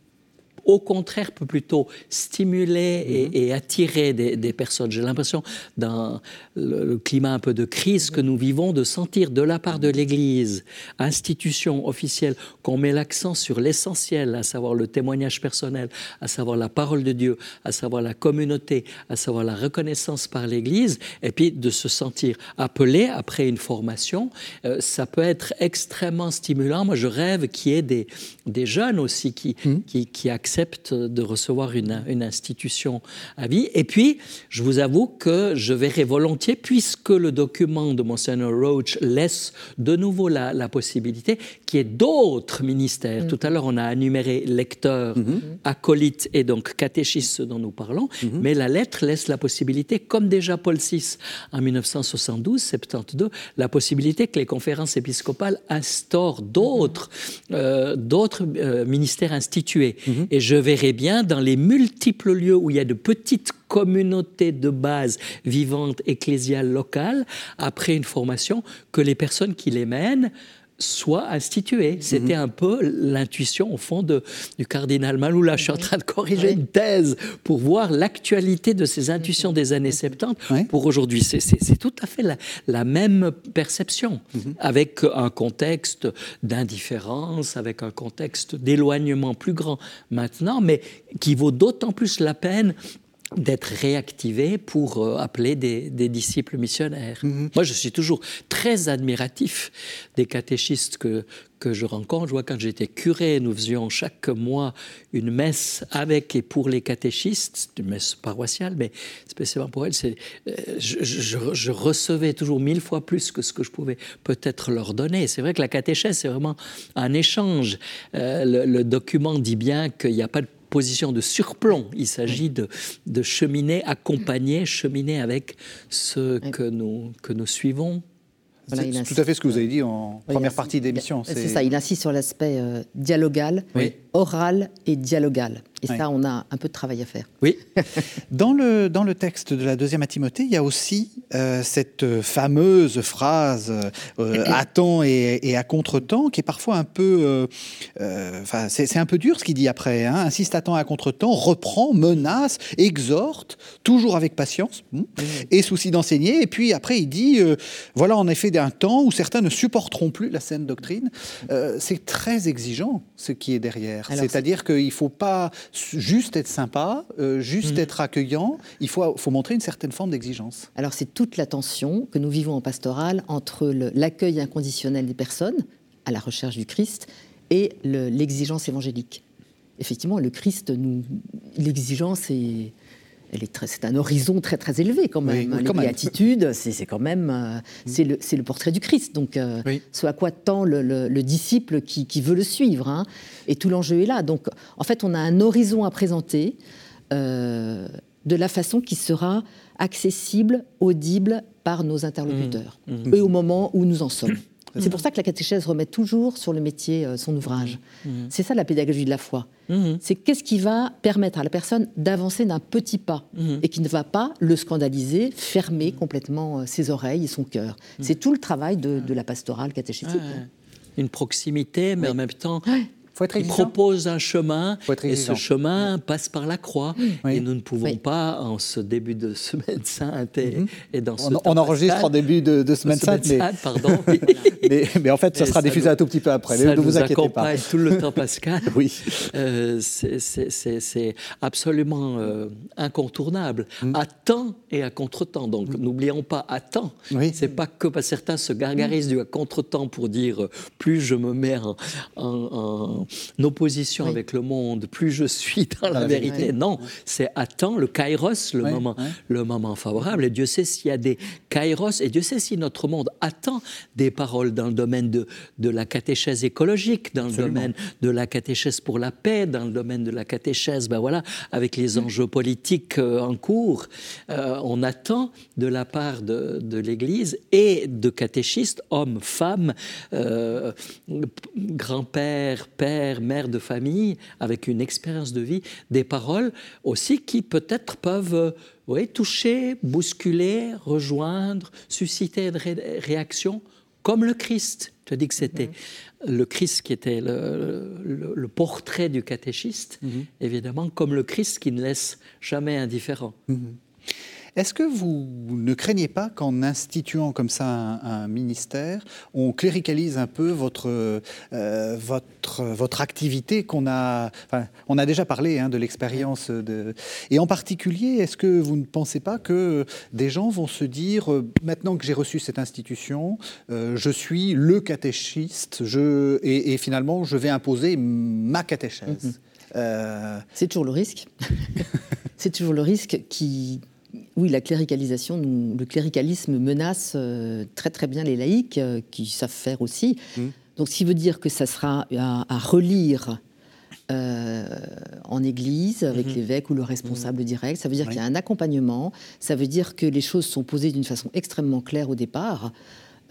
au contraire, peut plutôt stimuler et, mhm. attirer des, personnes. J'ai l'impression, dans le, climat un peu de crise que nous vivons, de sentir de la part de l'Église, institution officielle, qu'on met l'accent sur l'essentiel, à savoir le témoignage personnel, à savoir la parole de Dieu, à savoir la communauté, à savoir la reconnaissance par l'Église, et puis de se sentir appelé après une formation. Euh, ça peut être extrêmement stimulant. Moi, je rêve qu'il y ait des, des jeunes aussi qui, mmh. qui, qui accepte de recevoir une, une, institution à vie. Et puis, je vous avoue que je verrais volontiers, puisque le document de Monseigneur Roach laisse de nouveau la, la possibilité qu'il y ait d'autres ministères. Mm. Tout à l'heure, on a énuméré lecteurs, mm-hmm. acolytes et donc catéchistes dont nous parlons, mm-hmm. mais la lettre laisse la possibilité, comme déjà Paul VI en 1972, 72, la possibilité que les conférences épiscopales instaurent d'autres euh, d'autres euh, ministères institués. Mm-hmm. Et je verrai bien dans les multiples lieux où il y a de petites communautés de base vivantes ecclésiales locales, après une formation, que les personnes qui les mènent soit institué. C'était mhm. un peu l'intuition, au fond, de, du cardinal Malou. je suis en train de corriger une thèse pour voir l'actualité de ces intuitions des années 70 pour aujourd'hui. C'est tout à fait la, même perception, mhm. avec un contexte d'indifférence, avec un contexte d'éloignement plus grand maintenant, mais qui vaut d'autant plus la peine d'être réactivé pour euh, appeler des, disciples missionnaires. Mhm. Moi, je suis toujours très admiratif des catéchistes que, que je rencontre. Je vois quand j'étais curé, nous faisions chaque mois une messe avec et pour les catéchistes, une messe paroissiale, mais spécialement pour elles. Euh, je, recevais toujours mille fois plus que ce que je pouvais peut-être leur donner. C'est vrai que la catéchèse, c'est vraiment un échange. Euh, le, le document dit bien qu'il n'y a pas de position de surplomb. Il s'agit de, de cheminer, accompagner, cheminer avec ceux que nous, que nous suivons. c'est tout à fait ce que vous avez dit en première partie d'émission. C'est ça, il insiste sur l'aspect euh, dialogal, oral et dialogal. Et ça, on a un peu de travail à faire. Oui. dans, le, dans le texte de la deuxième à Timothée, il y a aussi euh, cette fameuse phrase euh, à temps et, à contre-temps, qui est parfois un peu. Euh, enfin, c'est un peu dur ce qu'il dit après. Hein. Insiste à temps et à contre-temps, reprend, menace, exhorte, toujours avec patience hmm, et souci d'enseigner. Et puis après, il dit voilà, en effet, d'un temps où certains ne supporteront plus la saine doctrine. c'est très exigeant ce qui est derrière. C'est-à-dire qu'il ne faut pas juste être sympa, euh, juste mm. être accueillant, il faut, faut montrer une certaine forme d'exigence. Alors c'est toute la tension que nous vivons en pastoral entre l'accueil inconditionnel des personnes à la recherche du Christ et l'exigence évangélique. Effectivement, le Christ, nous, l'exigence est c'est un horizon très très élevé quand même. Oui, Les c'est quand même, euh, c'est le, le, portrait du Christ. Donc, euh, ce à quoi tend le, disciple qui, qui, veut le suivre. Hein. Et tout l'enjeu est là. Donc, en fait, on a un horizon à présenter euh, de la façon qui sera accessible, audible par nos interlocuteurs, mmh. Mmh. et au moment où nous en sommes. C'est pour ça que la catéchèse remet toujours sur le métier euh, son ouvrage. Mmh. Mmh. C'est ça la pédagogie de la foi. Mmh. C'est qu'est-ce qui va permettre à la personne d'avancer d'un petit pas et qui ne va pas le scandaliser, fermer complètement euh, ses oreilles et son cœur. C'est tout le travail de, la pastorale catéchétique. Une proximité, mais en même temps il propose un chemin et ce chemin passe par la croix. Et nous ne pouvons pas, en ce début de semaine sainte et, mhm. dans ce On, enregistre en début de, semaine sainte, mais... pardon. mais, en fait, ça sera diffusé un tout petit peu après. Ça ne vous inquiétez pas. tout le temps pascal. oui. Euh, c'est absolument euh, incontournable, mm. à temps et à contre-temps. Donc mm. n'oublions pas à temps. Oui. C'est pas que certains se gargarisent du à contre-temps pour dire euh, plus je me mets en en opposition avec le monde, plus je suis dans la, vérité. Non, c'est attends le kairos, le, moment, le moment favorable. Et Dieu sait s'il y a des kairos, et Dieu sait si notre monde attend des paroles dans le domaine de, de la catéchèse écologique, dans le domaine de la catéchèse pour la paix, dans le domaine de la catéchèse, ben voilà, avec les enjeux politiques euh, en cours. Euh, on attend de la part de, de l'Église et de catéchistes, hommes, femmes, euh, grands-pères, mère de famille, avec une expérience de vie, des paroles aussi qui peut-être peuvent euh, oui, toucher, bousculer, rejoindre, susciter une réaction comme le Christ. Tu as dit que c'était mhm. le Christ qui était le, portrait du catéchiste, mhm. évidemment, comme le Christ qui ne laisse jamais indifférent. Mhm. Est-ce que vous ne craignez pas qu'en instituant comme ça un, ministère, on cléricalise un peu votre, euh, votre, votre activité qu'on a... Enfin, on a déjà parlé hein, de l'expérience de... Et en particulier, est-ce que vous ne pensez pas que des gens vont se dire, euh, maintenant que j'ai reçu cette institution, euh, je suis le catéchiste, je, et, finalement, je vais imposer ma catéchèse mm-hmm. C'est toujours le risque. C'est toujours le risque qui, oui, la cléricalisation, le cléricalisme menace euh, très très bien les laïcs, euh, qui savent faire aussi. Mmh. Donc, ce qui veut dire que ça sera à, relire euh, en église avec mmh. l'évêque ou le responsable mmh. direct. Ça veut dire qu'il y a un accompagnement. Ça veut dire que les choses sont posées d'une façon extrêmement claire au départ.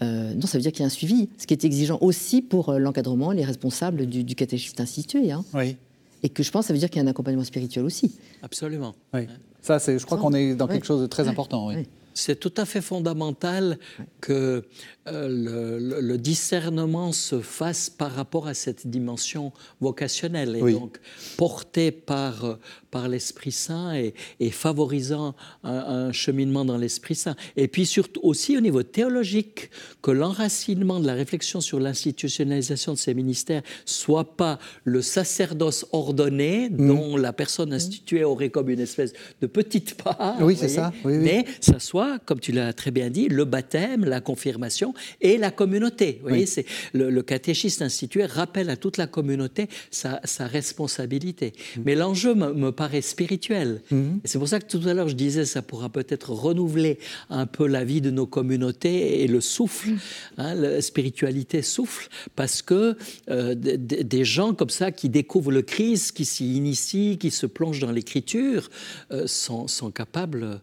non, ça veut dire qu'il y a un suivi, ce qui est exigeant aussi pour l'encadrement, les responsables du, du catéchisme institué. Hein. Oui. Et que je pense, ça veut dire qu'il y a un accompagnement spirituel aussi. Absolument. Oui. Ça, je crois qu'on est dans quelque chose de très important. Oui. C'est tout à fait fondamental que euh, le, discernement se fasse par rapport à cette dimension vocationnelle et donc porté par, par l'Esprit Saint et, favorisant un, cheminement dans l'Esprit Saint. Et puis surtout aussi au niveau théologique, que l'enracinement de la réflexion sur l'institutionnalisation de ces ministères soit pas le sacerdoce ordonné mm. dont la personne instituée aurait comme une espèce de petite part, oui, c'est ça. mais ça soit, comme tu l'as très bien dit, le baptême, la confirmation et la communauté. Vous voyez, c'est le, catéchiste institué rappelle à toute la communauté sa, responsabilité. Mm. Mais l'enjeu me, paraît spirituel. Mm. C'est pour ça que tout à l'heure je disais ça pourra peut-être renouveler un peu la vie de nos communautés et le souffle, mm. hein, la spiritualité souffle, parce que euh, des gens comme ça qui découvrent le Christ, qui s'y initient, qui se plongent dans l'écriture, euh, sont, sont capables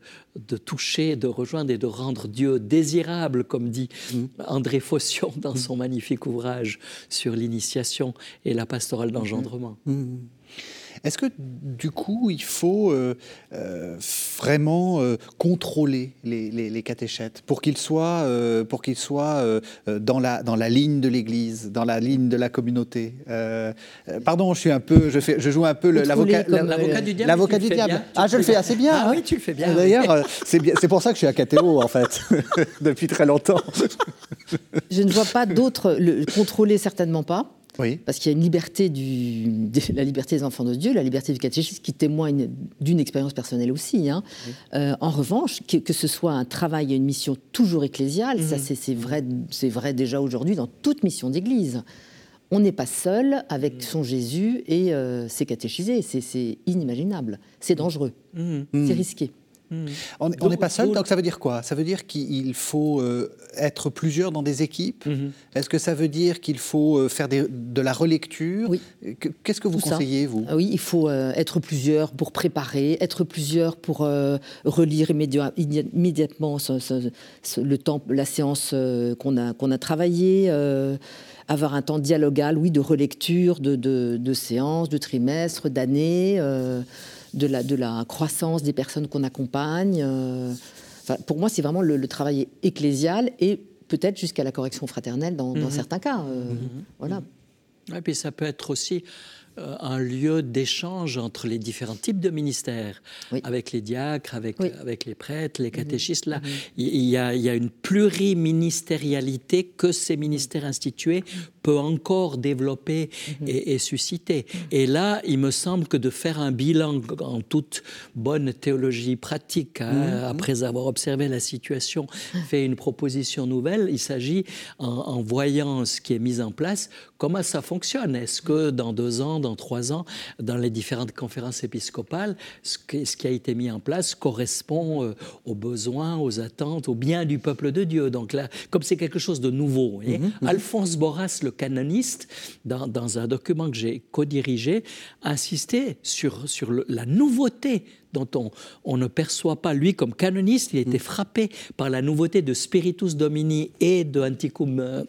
de toucher, de rejoindre et de rendre Dieu désirable, comme dit mm. André Fossion dans mm. son magnifique ouvrage sur l'initiation et la pastorale d'engendrement. Mm. Est-ce que du coup, il faut euh, euh, vraiment euh, contrôler les, catéchètes pour qu'ils soient, pour qu'ils soient dans, la, dans la ligne de l'Église, dans la ligne de la communauté Pardon, je suis un peu, je, fais, je joue un peu l'avocat du diable. L'avocat du diable. Ah, je le fais assez bien. Ah hein. oui, tu le fais bien. D'ailleurs, c'est c'est pour ça que je suis à catéo en fait depuis très longtemps. je ne vois pas d'autres. Le contrôler certainement pas. Parce qu'il y a une liberté, du, la liberté des enfants de Dieu, la liberté du catéchisme qui témoigne d'une expérience personnelle aussi. Hein. Euh, en revanche, que, ce soit un travail et une mission toujours ecclésiale, ça mhm. c'est vrai, vrai déjà aujourd'hui dans toute mission d'église. On n'est pas seul avec mhm. son Jésus et euh, ses catéchisés. C'est inimaginable. C'est dangereux. Mhm. C'est risqué. Hmm. On n'est pas seul, donc ça veut dire quoi? Ça veut dire qu'il faut euh, être plusieurs dans des équipes? Mhm. Est-ce que ça veut dire qu'il faut euh, faire de la relecture? Oui. Qu'est-ce que vous conseillez, vous? Ah Oui, il faut euh, être plusieurs pour préparer, être plusieurs pour relire immédiatement le temps, la séance qu'on a, qu'on a travaillée avoir un temps dialogal, oui, de relecture, de, de, de séances, de trimestres, d'années de la, de la croissance des personnes qu'on accompagne. Euh, pour moi, c'est vraiment le, travail ecclésial et peut-être jusqu'à la correction fraternelle dans, mhm. certains cas. Euh, mhm. Voilà. Et puis ça peut être aussi euh, un lieu d'échange entre les différents types de ministères, avec les diacres, avec, avec les prêtres, les mhm. catéchistes. Là, il, y a, il y a une pluriministérialité que ces ministères institués peut encore développer mhm. et, susciter. Mhm. Et là, il me semble que de faire un bilan en toute bonne théologie pratique, hein, mhm. après avoir observé la situation, fait une proposition nouvelle, il s'agit, en, voyant ce qui est mis en place, comment ça fonctionne. Est-ce que dans deux ans, dans trois ans, dans les différentes conférences épiscopales, ce, qui a été mis en place correspond euh, aux besoins, aux attentes, aux biens du peuple de Dieu. Donc là, comme c'est quelque chose de nouveau, Alphonse Boras, le canoniste, dans, un document que j'ai co-dirigé, insistait sur, sur la nouveauté dont on, on, ne perçoit pas, lui comme canoniste, il mm. frappé par la nouveauté de Spiritus Domini et de Anticum euh,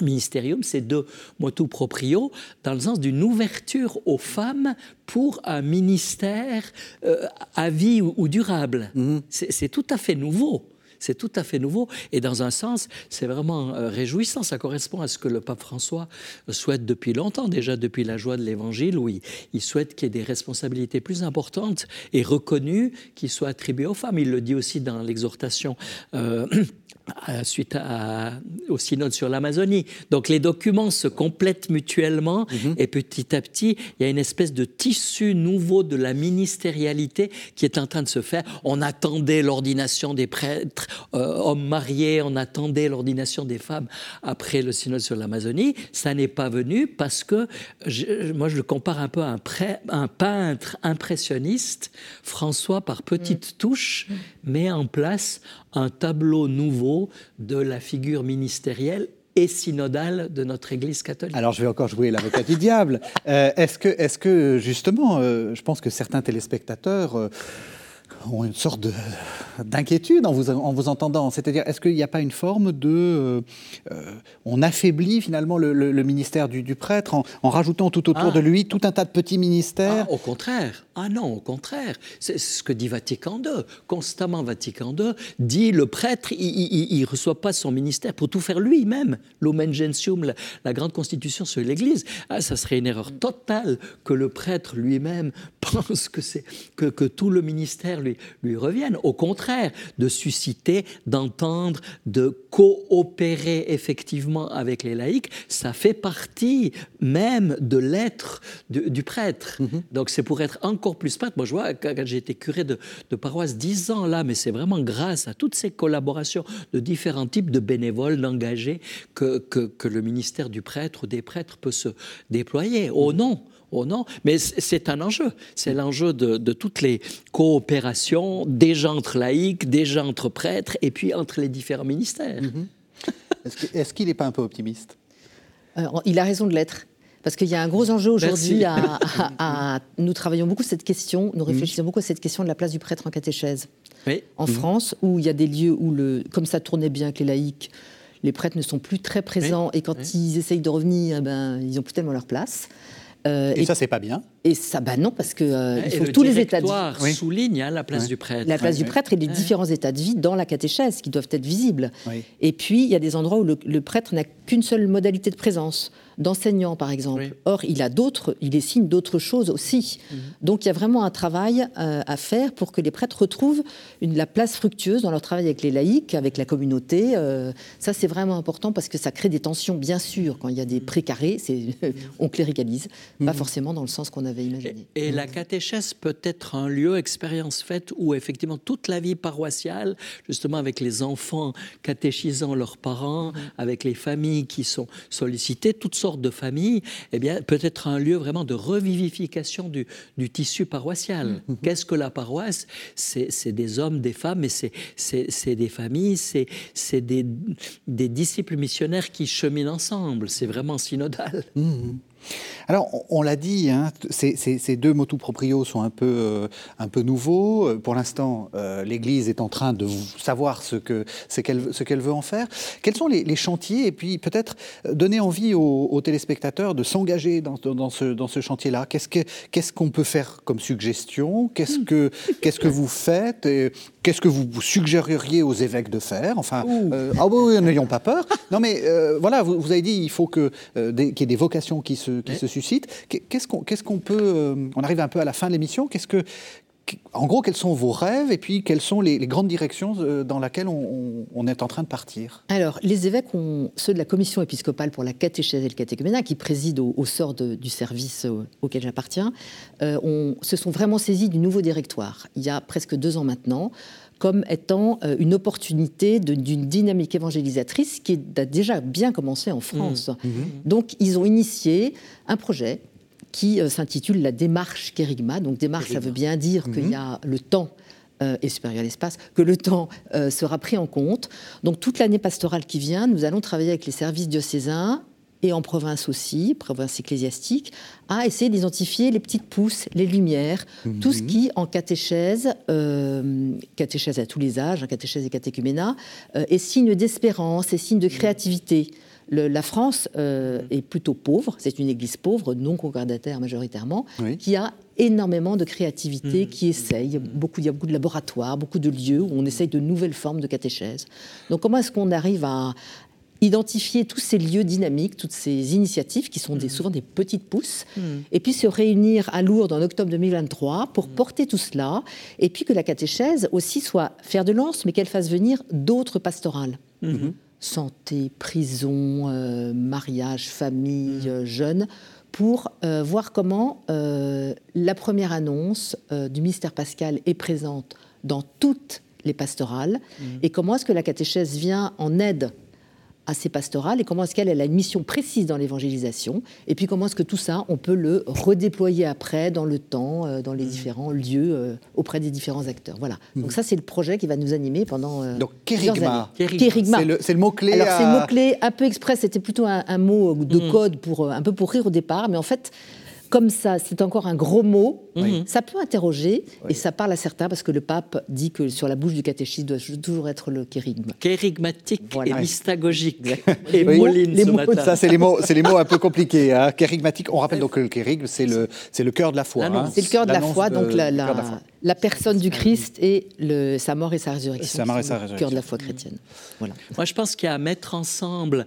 Ministerium, ces deux motu proprio, dans le sens d'une ouverture aux femmes pour un ministère euh, à vie ou, durable. Mm. C'est tout à fait nouveau. C'est tout à fait nouveau. Et dans un sens, c'est vraiment euh, réjouissant. Ça correspond à ce que le pape François souhaite depuis longtemps, déjà depuis la joie de l'Évangile, où il, souhaite qu'il y ait des responsabilités plus importantes et reconnues qui soient attribuées aux femmes. Il le dit aussi dans l'exhortation. Euh, suite au synode sur l'Amazonie. Donc les documents se complètent mutuellement mhm. et petit à petit, il y a une espèce de tissu nouveau de la ministérialité qui est en train de se faire. On attendait l'ordination des prêtres, euh, hommes mariés, on attendait l'ordination des femmes après le synode sur l'Amazonie. Ça n'est pas venu parce que, moi je le compare un peu à un, un peintre impressionniste. François, par petites mm. touches, met en place un tableau nouveau de la figure ministérielle et synodale de notre Église catholique. Alors je vais encore jouer l'avocat du diable. Euh, est-ce que, est que, justement, euh, je pense que certains téléspectateurs... Euh, ont une sorte d'inquiétude en vous, en vous entendant. C'est-à-dire, est-ce qu'il n'y a pas une forme de... Euh, euh, on affaiblit finalement le, ministère du, prêtre en, rajoutant tout autour ah. de lui tout un tas de petits ministères? Ah, Au contraire. Ah non, au contraire. C'est ce que dit Vatican II. Constamment, Vatican II dit le prêtre, il ne reçoit pas son ministère pour tout faire lui-même. L'Omen Gentium, la, la, grande constitution sur l'Église. Ah, ça serait une erreur totale que le prêtre lui-même pense que, que, que tout le ministère lui lui, reviennent. Au contraire, de susciter, d'entendre, de coopérer effectivement avec les laïcs, ça fait partie même de l'être du, prêtre. Mhm. Donc c'est pour être encore plus prêtre. Moi, je vois, quand j'ai été curé de, paroisse dix ans là, mais c'est vraiment grâce à toutes ces collaborations de différents types de bénévoles, d'engagés, que, que, le ministère du prêtre ou des prêtres peut se déployer. Au nom Oh non, mais c'est un enjeu. C'est l'enjeu de, toutes les coopérations, déjà entre laïcs, déjà entre prêtres, et puis entre les différents ministères. Mhm. Est-ce qu'il n'est pas un peu optimiste? Euh, Il a raison de l'être. Parce qu'il y a un gros enjeu aujourd'hui à, Nous travaillons beaucoup cette question, nous mhm. réfléchissons beaucoup à cette question de la place du prêtre en catéchèse. En mhm. France, où il y a des lieux où, le, comme ça tournait bien avec les laïcs, les prêtres ne sont plus très présents et quand ils essayent de revenir, eh ben, ils n'ont plus tellement leur place. Euh, et, ça, c'est pas bien. Et ça, bah non, parce que euh, il faut tous les états de vie. souligne hein, la place du prêtre. La place du prêtre et les différents états de vie dans la catéchèse qui doivent être visibles. Et puis, il y a des endroits où le prêtre n'a qu'une seule modalité de présence d'enseignants, par exemple. Or, il a d'autres, il est signe d'autres choses aussi. Mhm. Donc, il y a vraiment un travail euh, à faire pour que les prêtres retrouvent une, la place fructueuse dans leur travail avec les laïcs, avec la communauté. Euh, ça, c'est vraiment important parce que ça crée des tensions, bien sûr. Quand il y a des mhm. précarés, c'est, on cléricalise, pas mhm. forcément dans le sens qu'on avait imaginé. Et, la catéchèse peut être un lieu, expérience faite, où effectivement toute la vie paroissiale, justement avec les enfants catéchisant leurs parents, avec les familles qui sont sollicitées, toutes sorte de famille, eh bien, peut être un lieu vraiment de revivification du, tissu paroissial. Mm-hmm. Qu'est-ce que la paroisse? C'est des hommes, des femmes, mais c'est des familles, c'est des, des disciples missionnaires qui cheminent ensemble. C'est vraiment synodal. Mm-hmm. Alors, on, l'a dit, hein, ces, deux motu proprio sont un peu, euh, un peu nouveaux. Euh, pour l'instant, euh, l'Église est en train de savoir ce qu'elle veut en faire. Quels sont les, chantiers Et puis, peut-être donner envie aux, téléspectateurs de s'engager dans, dans, ce, dans ce chantier-là? Qu'est-ce qu'on peut faire comme suggestion? Qu'est-ce que, qu'est-ce que vous faites Qu'est-ce que vous suggéreriez aux évêques de faire? Enfin, ah oui, n'ayons pas peur. Non, mais voilà, vous, vous, avez dit il faut qu'il y ait des vocations qui se qui se suscite. Qu'est-ce qu'on peut. Euh, on arrive un peu à la fin de l'émission. Qu'est-ce que. En gros, quels sont vos rêves et puis quelles sont les, grandes directions euh, dans lesquelles on, est en train de partir? Alors, les évêques, ont, ceux de la commission épiscopale pour la catéchèse et le catéchuménat, qui préside au, sort du service euh, auquel j'appartiens, se sont vraiment saisis du nouveau directoire, il y a presque deux ans maintenant comme étant euh, une opportunité d'une dynamique évangélisatrice qui a déjà bien commencé en France. Mmh. Mmh. Donc ils ont initié un projet qui euh, s'intitule la démarche Kérigma. Donc démarche, ça veut bien dire qu'il y a mmh. le temps euh, et supérieur à l'espace, que le temps sera pris en compte. Donc toute l'année pastorale qui vient, nous allons travailler avec les services diocésains et en province aussi, province ecclésiastique, à essayer d'identifier les petites pousses, les lumières, tout ce mhm. qui, en catéchèse, euh, catéchèse à tous les âges, hein, catéchèse et catéchuménat, euh, est signe d'espérance, est signe de créativité. la France est plutôt pauvre, c'est une église pauvre, non concordataire majoritairement, qui a énormément de créativité, qui essaye. Beaucoup, il y a beaucoup de laboratoires, beaucoup de lieux où on essaye de nouvelles formes de catéchèse. Donc comment est-ce qu'on arrive à, identifier tous ces lieux dynamiques, toutes ces initiatives qui sont des, mm. souvent des petites pousses, mm. et puis se réunir à Lourdes en octobre 2023 pour mm. porter tout cela, et puis que la catéchèse aussi soit faire de lance, mais qu'elle fasse venir d'autres pastorales. Mm-hmm. Santé, prison, euh, mariage, famille, euh, jeunes, pour euh, voir comment la première annonce du mystère pascal est présente dans toutes les pastorales, et comment est-ce que la catéchèse vient en aide assez pastorale et comment est-ce qu'elle a une mission précise dans l'évangélisation et puis comment est-ce que tout ça on peut le redéployer après dans le temps euh, dans les mmh. différents lieux euh, auprès des différents acteurs voilà mmh. donc ça c'est le projet qui va nous animer pendant euh, donc kérigma c'est le, mot clé alors c'est le mot clé un peu express c'était plutôt un, mot de mmh. code pour un peu pour rire au départ mais en fait comme ça, c'est encore un gros mot, ça peut interroger, et ça parle à certains, parce que le pape dit que sur la bouche du catéchisme doit toujours être le kérigme. Kérigmatique et mystagogique. et Moline ce matin. Ça, c'est les, mots, les mots un peu compliqués. Hein. Kérigmatique, on rappelle donc que le kérigme, c'est le, le cœur de la foi. Hein. C'est le cœur de la foi, donc la, la personne du Christ et le, sa mort et sa résurrection. Sa mort et sa résurrection. Le cœur de la foi chrétienne. Voilà. Moi, je pense qu'il y a à mettre ensemble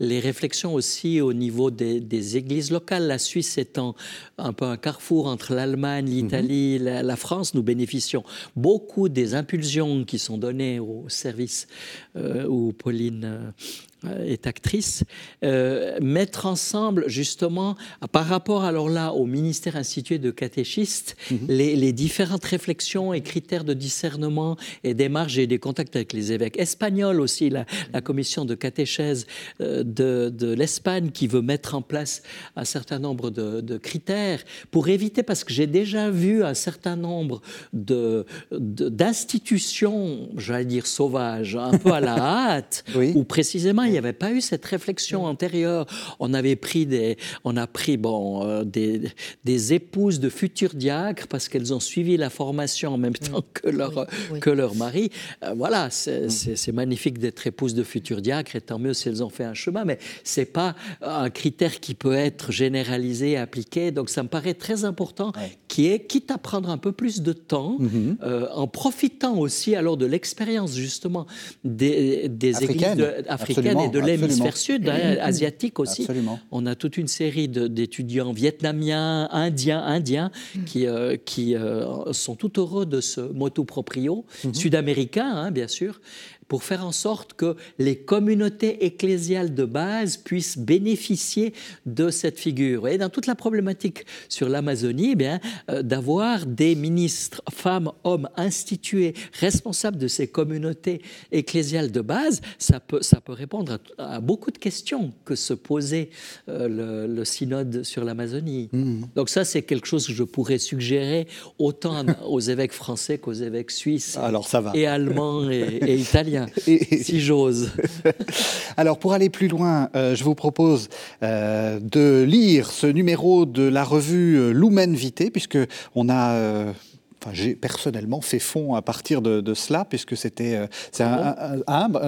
les réflexions aussi au niveau des, églises locales. La Suisse étant un peu un carrefour entre l'Allemagne, l'Italie, mhm. la, France, nous bénéficions beaucoup des impulsions qui sont données au service euh, où Pauline euh, est actrice, euh, mettre ensemble justement, par rapport alors là au ministère institué de catéchistes, mhm. les, différentes réflexions et critères de discernement et démarches et des contacts avec les évêques espagnols aussi, la, commission de catéchèse euh, de, l'Espagne qui veut mettre en place un certain nombre de, critères pour éviter, parce que j'ai déjà vu un certain nombre d'institutions, de, j'allais dire sauvages, un peu à la hâte, où précisément il n'y avait pas eu cette réflexion antérieure. On avait pris des, on a pris bon euh, des, des, épouses de futurs diacres parce qu'elles ont suivi la formation en même temps que leur que leur mari. Euh, voilà, mm. c'est magnifique d'être épouse de futurs diacres et tant mieux si elles ont fait un chemin, mais c'est pas un critère qui peut être généralisé, appliqué. Donc ça me paraît très important, qui est quitte à prendre un peu plus de temps, mm-hmm. euh, en profitant aussi alors de l'expérience justement des, des églises africaines et de l'hémisphère sud, hein, asiatique aussi. Absolument. On a toute une série d'étudiants vietnamiens, indiens, indiens, qui, euh, qui euh, sont tout heureux de ce motu proprio, mhm. sud-américain, hein, bien sûr, pour faire en sorte que les communautés ecclésiales de base puissent bénéficier de cette figure. Et dans toute la problématique sur l'Amazonie, eh bien, euh, d'avoir des ministres, femmes, hommes institués, responsables de ces communautés ecclésiales de base, ça peut, ça peut répondre à, beaucoup de questions que se posait euh, le, synode sur l'Amazonie. Mmh. Donc ça, c'est quelque chose que je pourrais suggérer autant aux évêques français qu'aux évêques suisses Alors, ça va. et allemands et, et italiens. Si j'ose. Alors, pour aller plus loin, euh, je vous propose euh, de lire ce numéro de la revue euh, Lumen Vitae, puisque on a j'ai personnellement fait fond à partir de, cela, puisque c'était euh, c'est un,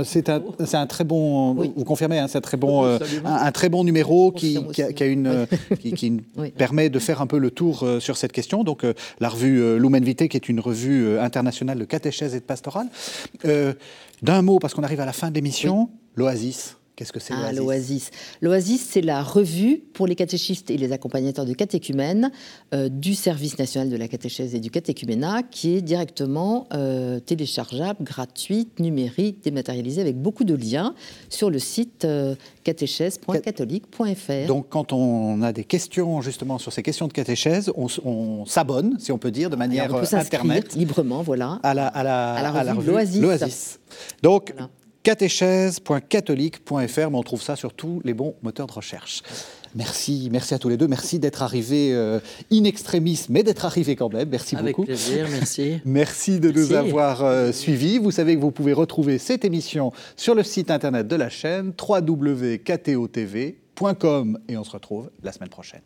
c'est un, un, très bon. Vous confirmez, hein, c'est un très bon, euh, un, très bon numéro qui, qui, a, une, qui, permet de faire un peu le tour euh, sur cette question. Donc la revue Lumen Vitae, qui est une revue internationale de catéchèse et de pastorale. D'un mot, parce qu'on arrive à la fin de l'émission, l'Oasis. Qu'est-ce que c'est ah, l'Oasis? L'Oasis, c'est la revue pour les catéchistes et les accompagnateurs de catéchumènes euh, du service national de la catéchèse et du catéchuménat, qui est directement euh, téléchargeable, gratuite, numérique, dématérialisée, avec beaucoup de liens sur le site euh, catéchèse.catholique.fr. Donc, quand on a des questions justement sur ces questions de catéchèse, on, s'abonne, si on peut dire, de manière on peut internet, librement, voilà, à la, à la, revue, L'Oasis. Donc, catéchèse.catholique.fr, mais on trouve ça sur tous les bons moteurs de recherche. Merci, merci à tous les deux. Merci d'être arrivés euh, in extremis, mais d'être arrivés quand même. Merci beaucoup. Avec plaisir, merci. merci de nous avoir euh, suivis. Vous savez que vous pouvez retrouver cette émission sur le site internet de la chaîne www.ktotv.com et on se retrouve la semaine prochaine.